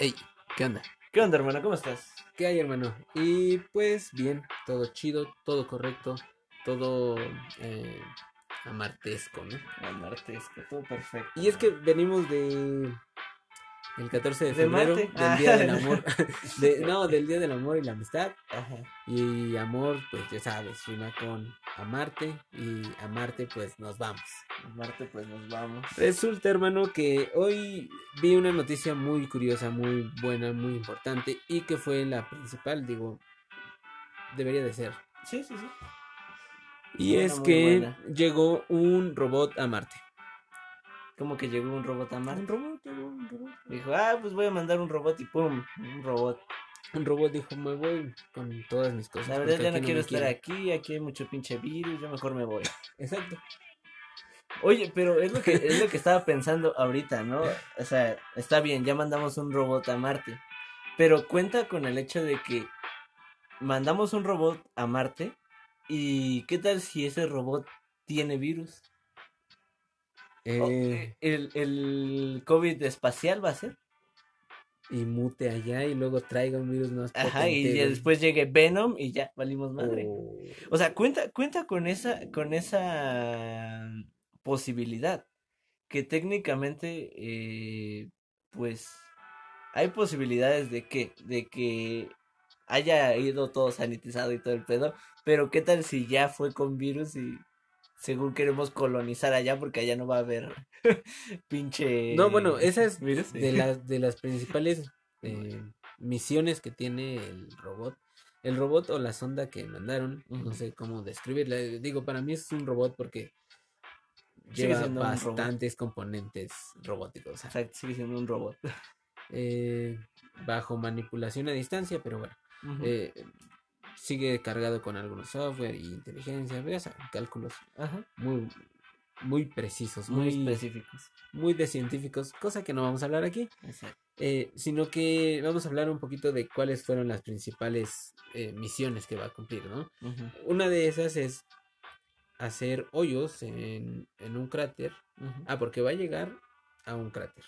Ey, ¿qué onda? ¿Qué onda, hermano? ¿Cómo estás? ¿Qué hay, hermano? Y pues bien, todo chido, todo correcto, todo eh, amartesco, ¿no? El martes, que todo perfecto. Y es que venimos de el 14 de ¿De febrero, del Día Ah, del no. Amor, de- no, del Día del Amor y la Amistad. Ajá. Y amor, pues ya sabes, rima con amarte y amarte, pues nos vamos. El martes, pues nos vamos. Resulta, hermano, que hoy vi una noticia muy curiosa, muy buena, muy importante y que fue la principal, digo, debería de ser. Sí, sí, sí. Y Buena, es que buena. llegó un robot a Marte. Como que llegó un robot a Un Marte. robot, llegó un robot. Dijo, ah, pues voy a mandar un robot y pum, un robot. Un robot dijo, me voy con todas mis cosas. La verdad ya no quiero estar quieren". aquí, aquí hay mucho pinche virus, yo mejor me voy. Exacto. Oye, pero es lo que es lo que estaba pensando ahorita, ¿no? O sea, está bien, ya mandamos un robot a Marte, pero cuenta con el hecho de que mandamos un robot a Marte y ¿qué tal si ese robot tiene virus? Eh, el, el COVID espacial va a ser. y mute allá y luego traiga un virus más Ajá, y potente ya de- después llegue Venom y ya valimos madre. Oh. O sea, cuenta, cuenta con esa, con esa posibilidad. Que técnicamente, eh, pues, hay posibilidades de que, de que haya ido todo sanitizado y todo el pedo. Pero qué tal si ya fue con virus y según queremos colonizar allá porque allá no va a haber pinche No, bueno, esa es de las de las principales eh, misiones que tiene el robot. El robot o la sonda que mandaron, no sé cómo describirla. eh, Digo, para mí es un robot porque lleva bastantes componentes robóticos. o sea, sigue siendo un robot. eh, bajo manipulación a distancia, pero bueno. Eh, sigue cargado con algunos software y inteligencia, saben, cálculos Ajá. muy, muy precisos, Muy muy, específicos. muy de científicos, cosa que no vamos a hablar aquí. Eh, sino que vamos a hablar un poquito de cuáles fueron las principales eh, misiones que va a cumplir, ¿no? Una de esas es hacer hoyos en, en un cráter. Ah, porque va a llegar a un cráter.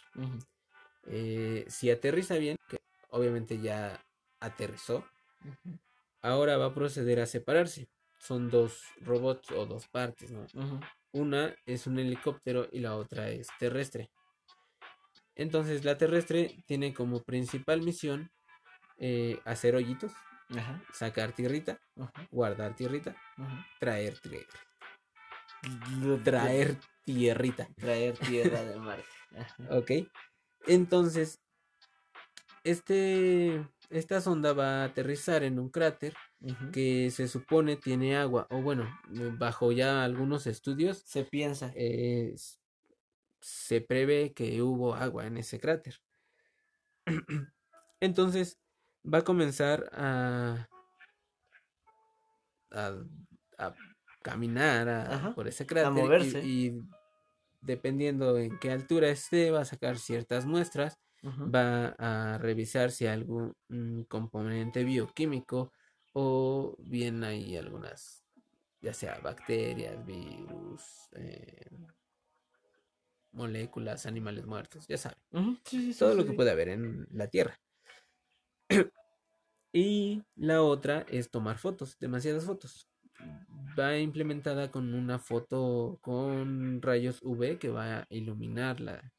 Eh, si aterriza bien, que obviamente ya aterrizó, Ujú, ahora va a proceder a separarse. Son dos robots o dos partes, ¿no? Una es un helicóptero y la otra es terrestre. Entonces la terrestre tiene como principal misión eh, hacer hoyitos, Ajá, sacar tierrita, ajá, guardar tierrita, ajá. traer tierrita. Traer, tierrita. traer tierra de Marte. Ajá. Ok. Entonces, este, esta sonda va a aterrizar en un cráter que se supone tiene agua. O bueno, bajo ya algunos estudios, Se piensa. eh, se prevé que hubo agua en ese cráter. Entonces va a comenzar a, a, a caminar a- Ajá, por ese cráter y- moverse. y, dependiendo en qué altura esté va a sacar ciertas muestras, Va a revisar si hay algún mm, componente bioquímico o bien hay algunas, ya sea bacterias, virus, eh, moléculas, animales muertos, ya saben, sí, sí, todo sí, lo que puede haber en la Tierra. Y la otra es tomar fotos, demasiadas fotos. Va implementada con una foto con rayos UV que va a iluminar la,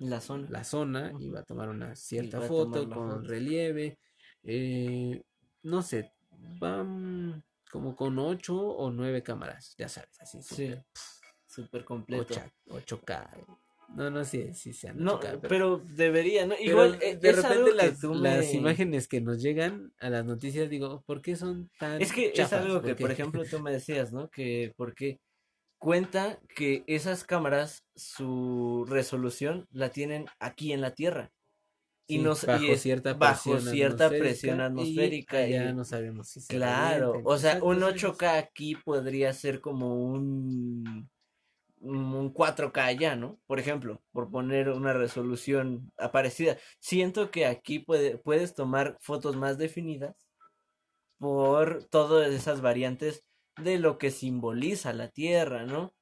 La zona. la zona y va a tomar una cierta foto con foto. relieve. eh, no sé, van como con ocho o nueve cámaras, ya sabes, así Sí, súper completo. 8, 8K. No, no sé si sean No, 8K, pero debería, ¿no? Igual, eh, de repente las, imágenes que nos llegan a las noticias, digo, ¿por qué son tan Es que es algo que, ¿Por por qué? ejemplo, tú me decías, ¿no? Que porque cuenta que esas cámaras, su resolución la tienen aquí en la Tierra. y Sí, nos y bajo es- cierta bajo presión cierta atmosférica, presión atmosférica y ya no sabemos si se Claro, revienten. o sea, Exacto, un sí, sí, 8K aquí podría ser como un, un 4K ya, ¿no? Por ejemplo, por poner una resolución parecida. Siento que aquí puede, puedes tomar fotos más definidas por todas esas variantes de lo que simboliza la Tierra, ¿no?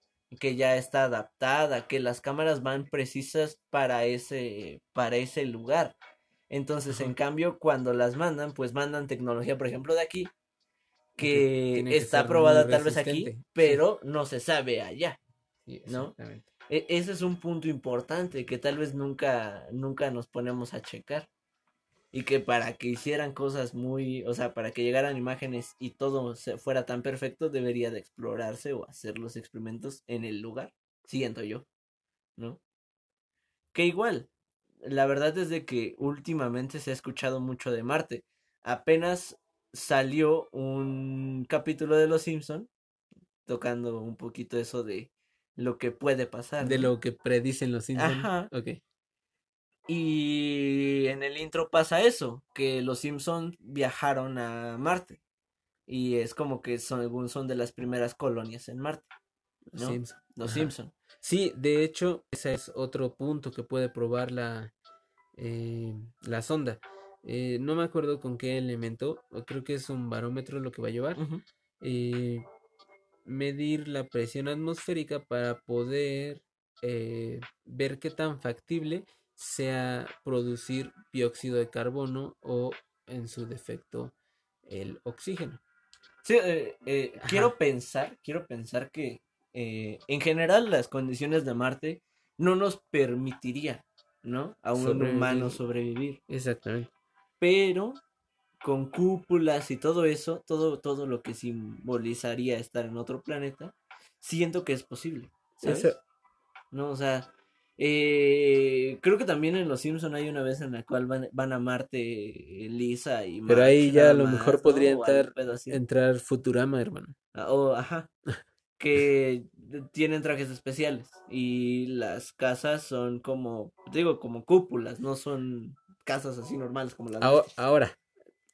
Que ya está adaptada, que las cámaras van precisas para ese, para ese lugar. Entonces, en cambio, cuando las mandan, pues mandan tecnología, por ejemplo, de aquí, que está aprobada tal vez aquí, sí. pero no se sabe allá. Sí, ¿no? E- ese es un punto importante que tal vez nunca, nunca nos ponemos a checar. Y que para que hicieran cosas muy, o sea, para que llegaran imágenes y todo se fuera tan perfecto, debería de explorarse o hacer los experimentos en el lugar, siento yo, ¿no? Que igual, la verdad es de que últimamente se ha escuchado mucho de Marte. Apenas salió un capítulo de Los Simpson tocando un poquito eso de lo que puede pasar. De ¿no? lo que predicen los Simpsons. Ajá. Ok. Y en el intro pasa eso, que los Simpson viajaron a Marte. Y es como que son, según son de las primeras colonias en Marte. Simpson. Los Ajá. Simpson. Sí, de hecho, ese es otro punto que puede probar la, eh, la sonda. Eh, no me acuerdo con qué elemento, creo que es un barómetro lo que va a llevar. Eh, medir la presión atmosférica para poder eh, ver qué tan factible sea producir dióxido de carbono o en su defecto el oxígeno. Sí, eh, eh, quiero pensar, quiero pensar que eh, en general las condiciones de Marte no nos permitiría, ¿no? A un humano Sobrevivir. sobrevivir. Exactamente. Pero con cúpulas y todo eso, todo, todo lo que simbolizaría estar en otro planeta, siento que es posible. ¿sabes? Eso- No, o sea, eh, creo que también en Los Simpson hay una vez en la cual van, van a Marte eh, Lisa y Pero ahí ya a lo mejor podría entrar- entrar Futurama, hermano. Ah, O, ajá, que tienen trajes especiales y las casas son como, digo, como cúpulas, no son casas así normales como las Aho- nuestras. Ahora,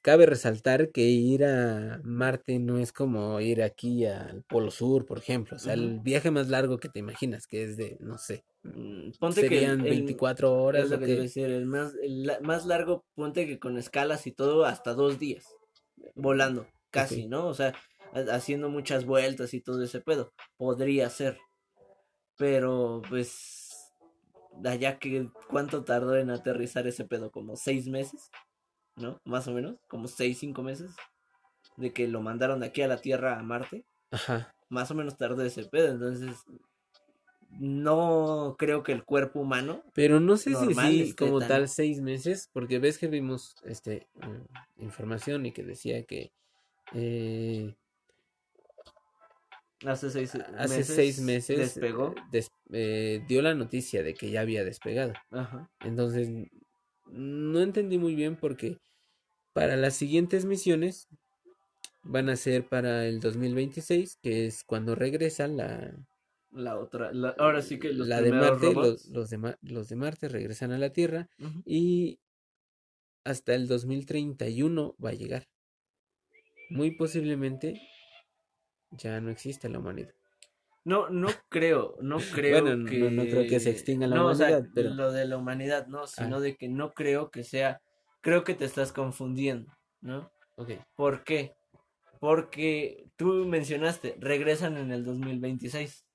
cabe resaltar que ir a Marte no es como ir aquí al Polo Sur, por ejemplo. O sea, el viaje más largo que te imaginas, que es de, no sé, Mm, Ponte que el- serían el- 24 es horas. lo o que qué. decir, el más, el la- más largo, ponte que con escalas y todo, hasta dos días, volando, casi. ¿no? O sea, ha- haciendo muchas vueltas y todo ese pedo, podría ser, pero pues, allá que, ¿cuánto tardó en aterrizar ese pedo? Como seis meses, ¿no? Más o menos, como seis, cinco meses, de que lo mandaron de aquí a la Tierra a Marte, Ajá. más o menos tardó ese pedo, entonces... No creo que el cuerpo humano Pero no sé si sí, como tan- tal, seis meses, porque ves que vimos este mm, información y que decía que eh, Hace seis hace meses seis meses despegó. eh, des- eh, dio la noticia de que ya había despegado. Ajá. Entonces, no entendí muy bien porque para las siguientes misiones van a ser para el 2026, que es cuando regresa la, La otra, la- ahora sí que los la de Marte, los, los de, los de Marte regresan a la Tierra y hasta el 2031 va a llegar. Muy posiblemente ya no existe la humanidad. No, no creo, no creo Bueno, que... no- no creo que se extinga la No, o sea, humanidad, pero- lo de la humanidad, no, sino Ah. de que no creo que sea... Creo que te estás confundiendo, ¿no? Ok. ¿Por qué? Porque tú mencionaste, regresan en el 2026.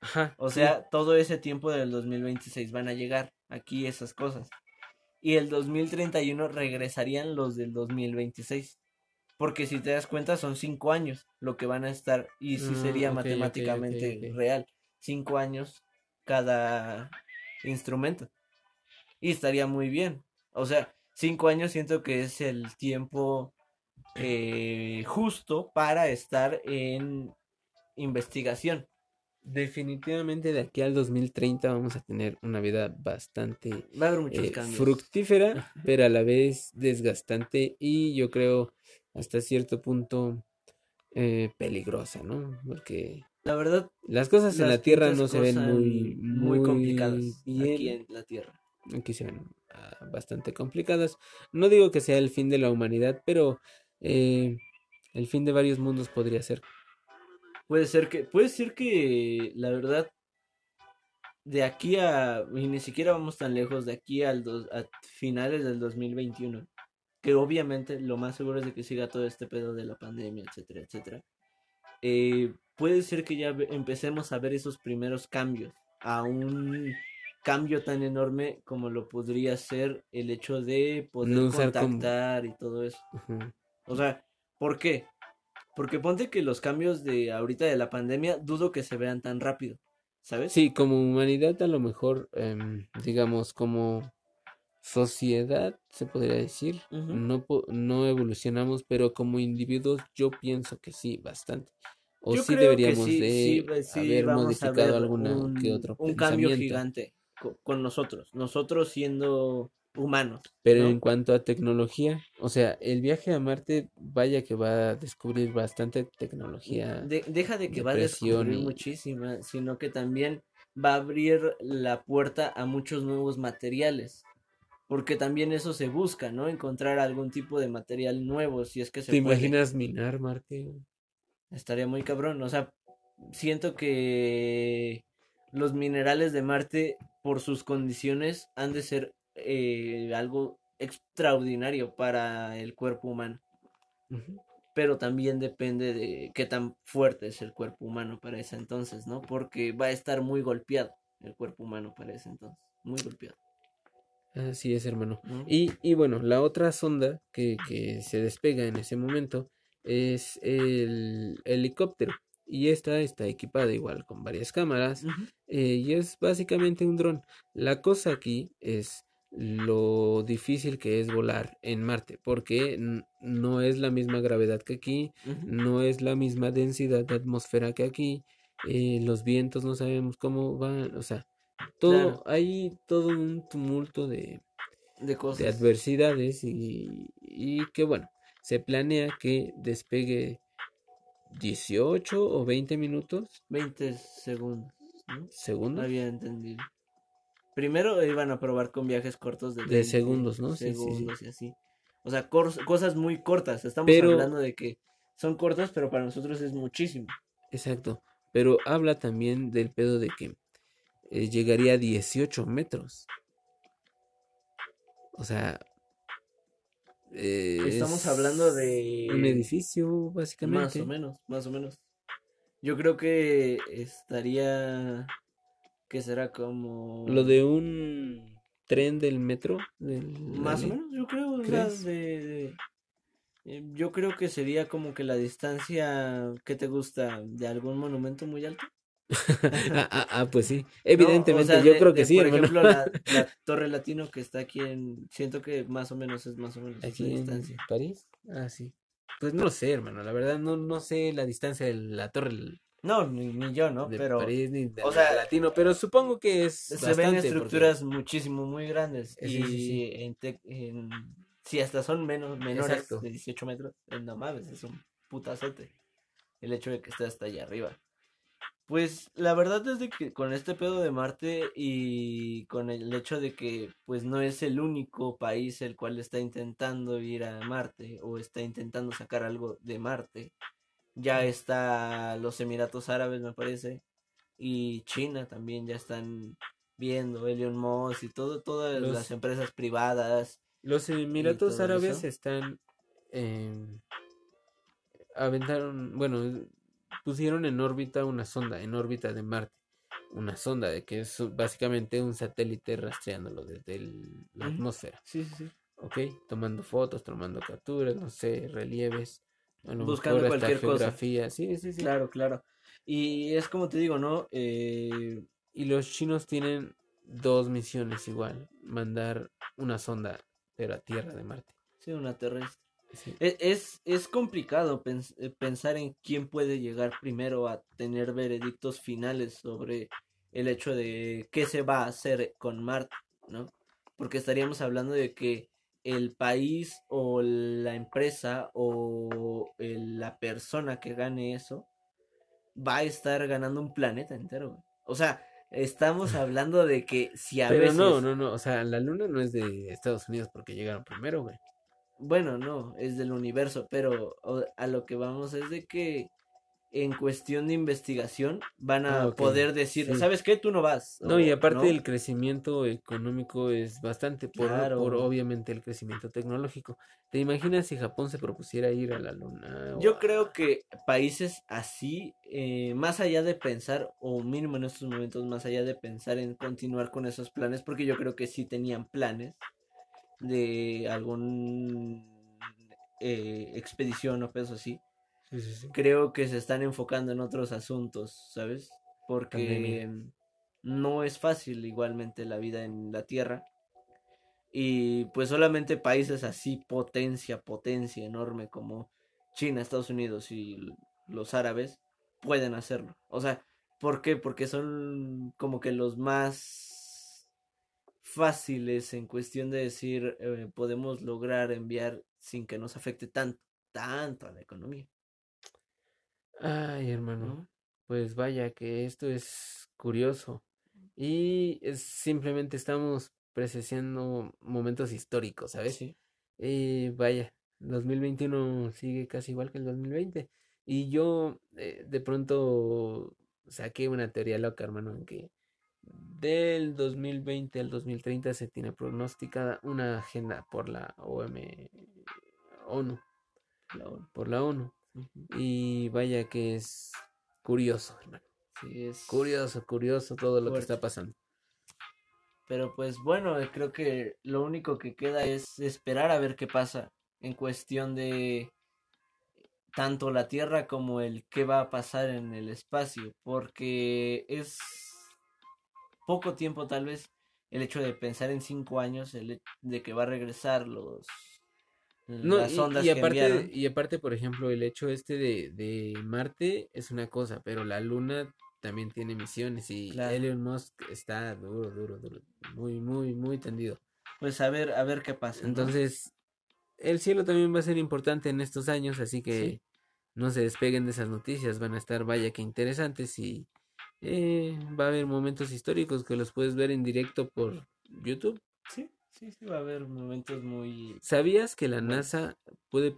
Ajá. O sí. sea, todo ese tiempo del 2026 van a llegar aquí esas cosas. Y el 2031 regresarían los del 2026. Porque si te das cuenta son cinco años lo que van a estar. Y sí Mm, sería matemáticamente real. Cinco años cada instrumento. Y estaría muy bien. O sea, cinco años siento que es el tiempo eh, justo para estar en investigación. Definitivamente de aquí al 2030 vamos a tener una vida bastante Va a haber muchos eh, fructífera, pero a la vez desgastante y yo creo hasta cierto punto eh, peligrosa, ¿no? Porque La verdad, las cosas en la Tierra no se ven muy, muy complicadas bien. aquí en la Tierra. Aquí se ven bastante complicadas. No digo que sea el fin de la humanidad, pero eh, el fin de varios mundos podría ser. Puede ser que, puede ser que, la verdad, de aquí a, y ni siquiera vamos tan lejos, de aquí al a finales del 2021, que obviamente lo más seguro es de que siga todo este pedo de la pandemia, etcétera, etcétera. Eh, puede ser que ya empecemos a ver esos primeros cambios a un cambio tan enorme como lo podría ser el hecho de poder contactar y todo eso. O sea, ¿por qué? Porque ponte que los cambios de ahorita de la pandemia dudo que se vean tan rápido, ¿sabes? Sí, como humanidad a lo mejor, em, digamos, como sociedad, se podría decir, no, no evolucionamos, pero como individuos yo pienso que sí, bastante. O sí deberíamos de haber modificado alguna un, que otro un cambio gigante con, nosotros, nosotros siendo humanos. Pero en cuanto a tecnología, o sea, el viaje a Marte, vaya que va a descubrir bastante tecnología. deja de que va a descubrir muchísima, sino que también va a abrir la puerta a muchos nuevos materiales. Porque también eso se busca, ¿no? Encontrar algún tipo de material nuevo, si es que se ¿Te imaginas minar Marte? Estaría muy cabrón. O sea, siento que los minerales de Marte, por sus condiciones, han de ser eh, algo extraordinario para el cuerpo humano. Pero también depende de qué tan fuerte es el cuerpo humano para ese entonces, ¿no? Porque va a estar muy golpeado el cuerpo humano para ese entonces. Muy golpeado. Así es, hermano. y, y, bueno, la otra sonda que, que se despega en ese momento es el helicóptero. Y esta está equipada igual con varias cámaras. Eh, y es básicamente un dron. La cosa aquí es lo difícil que es volar en Marte. Porque no es la misma gravedad que aquí. No es la misma densidad de atmósfera que aquí. Eh, los vientos no sabemos cómo van. O sea, todo, hay todo un tumulto de, de, cosas. de adversidades. Y, y que bueno se planea que despegue 18 o 20 minutos. 20 segundos. ¿Segundos? Había entendido. Primero iban a probar con viajes cortos de, de segundos, ¿no? Segundos y así. O sea, cosas muy cortas. Estamos hablando de que son cortas, pero para nosotros es muchísimo. Exacto. Pero habla también del pedo de que eh, llegaría a 18 metros. O sea, Estamos hablando de... Un edificio, básicamente. Más o menos, más o menos. Yo creo que estaría... que será como... Lo de un tren del metro. más o menos, yo creo. de, eh, yo creo que sería como que la distancia que te gusta de algún monumento muy alto. Ah, ah, ah, pues sí. Evidentemente, yo creo que sí. Por ejemplo, la, Torre Latino que está aquí en. Siento que más o menos es más o menos aquí distancia. ¿París? Ah, sí. Pues no lo sé, hermano. La verdad, no, no sé la distancia de la Torre. No, ni, yo, ¿no? De pero. París, ni de o sea, Latino, pero supongo que es. Se ven estructuras muchísimo, muy grandes. y En, si hasta son menos, menores de 18 metros, no mames, es un putazote. El hecho de que esté hasta allá arriba. Pues la verdad es de que con este pedo de Marte y con el hecho de que pues no es el único país el cual está intentando ir a Marte o está intentando sacar algo de Marte. Ya está los Emiratos Árabes me parece y China también ya están viendo Elon Musk y todo todas las empresas privadas. Los Emiratos Árabes están aventaron, bueno, pusieron en órbita una sonda, en órbita de Marte. Una sonda de que es básicamente un satélite rastreándolo desde la atmósfera. Sí, sí, sí. Ok, tomando fotos, tomando capturas, no sé, relieves. Buscando cualquier geografía. cosa. Sí, sí, sí. Claro, claro. Y es como te digo, ¿no? Eh... Y los chinos tienen dos misiones igual. Mandar una sonda, pero a tierra de Marte. Sí, una terrestre. E, es, es, complicado eh, pensar en quién puede llegar primero a tener veredictos finales sobre el hecho de qué se va a hacer con Marte, ¿no? Porque estaríamos hablando de que el país o la empresa o la persona que gane eso va a estar ganando un planeta entero. O sea, Estamos hablando de que si a Pero veces... no, no, no, o sea, la luna no es de Estados Unidos porque llegaron primero, güey. Bueno, no, es del universo, pero a lo que vamos es de que en cuestión de investigación van a Ah, ok, poder decir, sí. ¿sabes qué? Tú no vas. No, o, y aparte ¿no? el crecimiento económico es bastante por, Claro. por obviamente el crecimiento tecnológico. ¿Te imaginas si Japón se propusiera ir a la luna? Yo creo que países así, eh, más allá de pensar, o mínimo en estos momentos, más allá de pensar en continuar con esos planes, porque yo creo que sí tenían planes de algún eh, expedición o peso así, Sí, sí, sí. creo que se están enfocando en otros asuntos, ¿sabes? Porque Pandemia. no es fácil igualmente la vida en la Tierra. Y pues solamente países así, potencia, potencia enorme como China, Estados Unidos y los árabes pueden hacerlo. O sea, ¿por qué? Porque son como que los más fáciles en cuestión de decir eh, podemos lograr enviar sin que nos afecte tanto, tanto a la economía, Ay, hermano, ¿no? pues vaya que esto es curioso. Y es, simplemente estamos presenciando momentos históricos, ¿sabes? Sí. Y vaya, 2021 sigue casi igual que el 2020. Y yo eh, de pronto saqué una teoría loca, hermano, en que del 2020 al 2030 se tiene pronosticada una agenda por la OM, ONU, La ONU. por la ONU. Y vaya que es curioso, hermano. Sí, es Curioso, curioso todo lo que está pasando. Pero pues bueno, eh, creo que lo único que queda es esperar a ver qué pasa en cuestión de tanto la Tierra como el qué va a pasar en el espacio, porque es poco tiempo tal vez el hecho de pensar en cinco años, el de que va a regresar los No, las ondas y aparte, enviaron. y aparte, por ejemplo, el hecho este de, de Marte es una cosa, pero la Luna también tiene misiones y Claro. Elon Musk está duro, duro, duro, muy, muy, muy tendido. Pues a ver, a ver qué pasa, ¿no? Entonces, el cielo también va a ser importante en estos años, así que Sí. no se despeguen de esas noticias, van a estar, vaya que interesantes y eh, va a haber momentos históricos que los puedes ver en directo por YouTube. sí, sí, sí, va a haber momentos muy ¿Sabías que la. NASA puede,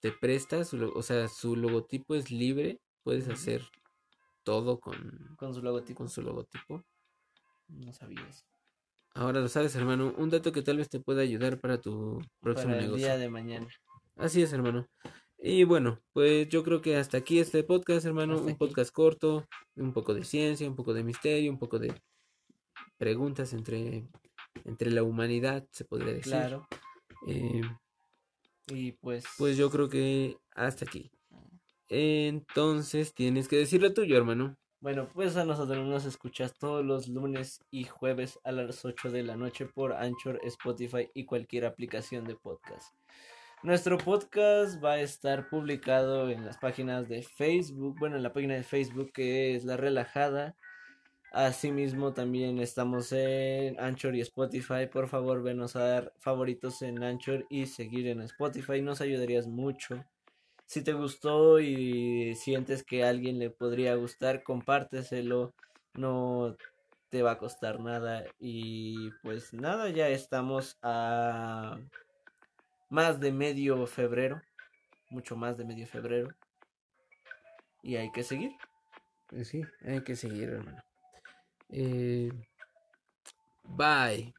te presta, su, o sea, su logotipo es libre, puedes hacer todo con, con su logotipo. con su logotipo? No sabía eso. Ahora lo sabes, hermano, un dato que tal vez te pueda ayudar para tu próximo Para el negocio. día de mañana. Así es, hermano. Y bueno, pues yo creo que hasta aquí este podcast, hermano, Hasta un aquí. podcast corto, un poco de ciencia, un poco de misterio, un poco de preguntas entre, entre la humanidad, se podría decir. Claro. Eh, Y pues. pues yo creo que hasta aquí. Entonces tienes que decir lo tuyo, hermano. Bueno, pues a nosotros nos escuchas todos los lunes y jueves a las 8 de la noche por Anchor, Spotify y cualquier aplicación de podcast. Nuestro podcast va a estar publicado en las páginas de Facebook, bueno, en la página de Facebook que es La Relajada. Asimismo, también estamos en Anchor y Spotify. Por favor, venos a dar favoritos en Anchor y seguir en Spotify. Nos ayudarías mucho. Si te gustó y sientes que a alguien le podría gustar, compárteselo. No te va a costar nada. Y pues nada, ya estamos a más de medio febrero, mucho más de medio febrero. Y hay que seguir. Eh, sí, hay que seguir, hermano. Eh, bye.